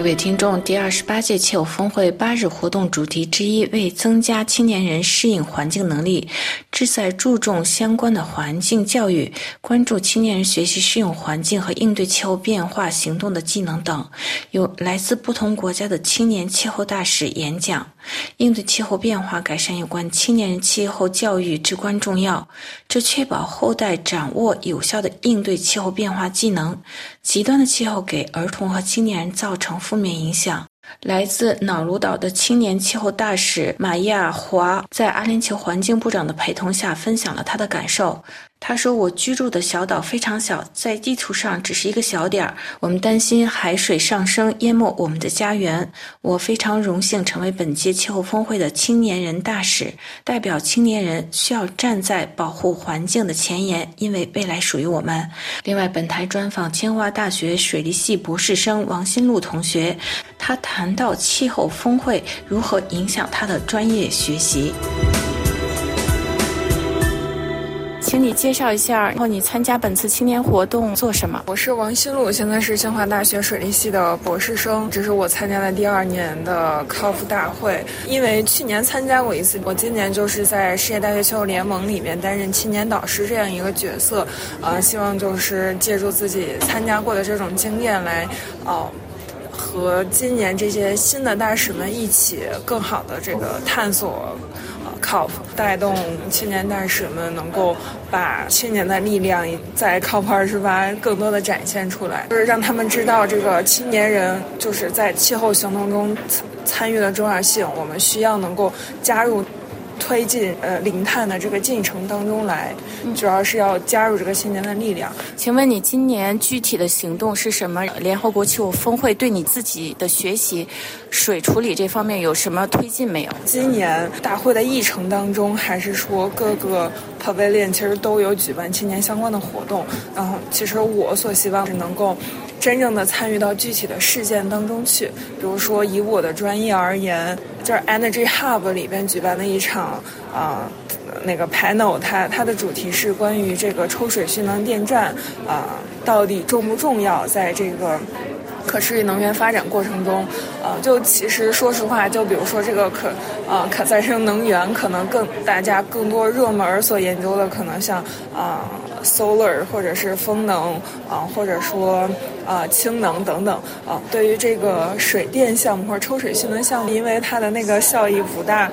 各位听众，第二十八届气候峰会八日活动主题之一为增加青年人适应环境能力，旨在注重相关的环境教育，关注青年人学习适应环境和应对气候变化行动的技能等。有来自不同国家的青年气候大使演讲。应对气候变化，改善有关青年人气候教育至关重要，这确保后代掌握有效的应对气候变化技能。极端的气候给儿童和青年人造成负面影响。来自瑙鲁岛的青年气候大使玛亚华在阿联酋环境部长的陪同下分享了他的感受。他说：“我居住的小岛非常小，在地图上只是一个小点儿。我们担心海水上升淹没我们的家园。我非常荣幸成为本届气候峰会的青年人大使，代表青年人需要站在保护环境的前沿，因为未来属于我们。”另外，本台专访清华大学水利系博士生王新路同学，他谈到气候峰会如何影响他的专业学习。请你介绍一下，然后你参加本次青年活动做什么？我是王新路，现在是清华大学水利系的博士生，这是我参加的第二年的 COP 大会。因为去年参加过一次，我今年就是在世界大学气候联盟里面担任青年导师这样一个角色，呃，希望就是借助自己参加过的这种经验来，哦、呃，和今年这些新的大使们一起更好的这个探索。COP 带动青年大使们能够把青年的力量在 COP 二十八更多的展现出来，就是让他们知道这个青年人就是在气候行动中参与的重要性。我们需要能够加入。推进呃零碳的这个进程当中来，主要是要加入这个青年的力量。请问你今年具体的行动是什么？联合国气候峰会对你自己的学习水处理这方面有什么推进没有？今年大会的议程当中，还是说各个 pavilion 其实都有举办青年相关的活动。然后，其实我所希望是能够。真正的参与到具体的事件当中去，比如说以我的专业而言，就是 Energy Hub 里边举办的一场啊、那个 panel，它它的主题是关于这个抽水蓄能电站啊、到底重不重要，在这个可持续能源发展过程中，呃，就其实说实话，就比如说这个可、呃、可再生能源，可能更大家更多热门所研究的，可能像啊。呃 Solar 或者是风能啊，或者说啊氢能等等啊，对于这个水电项目或者抽水蓄能项目，因为它的那个效益不大。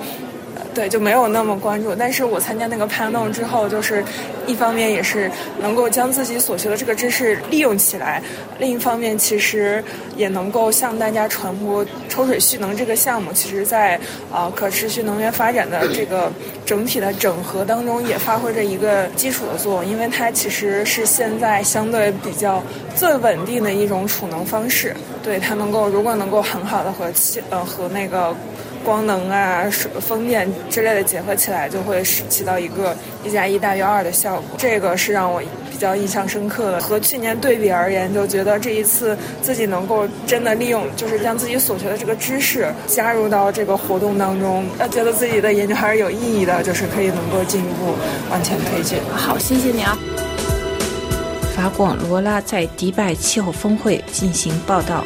对，就没有那么关注。但是我参加那个攀登之后，就是一方面也是能够将自己所学的这个知识利用起来，另一方面其实也能够向大家传播抽水蓄能这个项目，其实在啊、可持续能源发展的这个整体的整合当中，也发挥着一个基础的作用，因为它其实是现在相对比较最稳定的一种储能方式。对，它能够如果能够很好的和气呃和那个。光能啊，水风电之类的结合起来，就会使起到一个一加一大于二的效果。这个是让我比较印象深刻的。和去年对比而言，就觉得这一次自己能够真的利用，就是将自己所学的这个知识加入到这个活动当中，呃，觉得自己的研究还是有意义的，就是可以能够进一步往前推进。好，谢谢你啊。法广罗拉在迪拜气候峰会进行报道。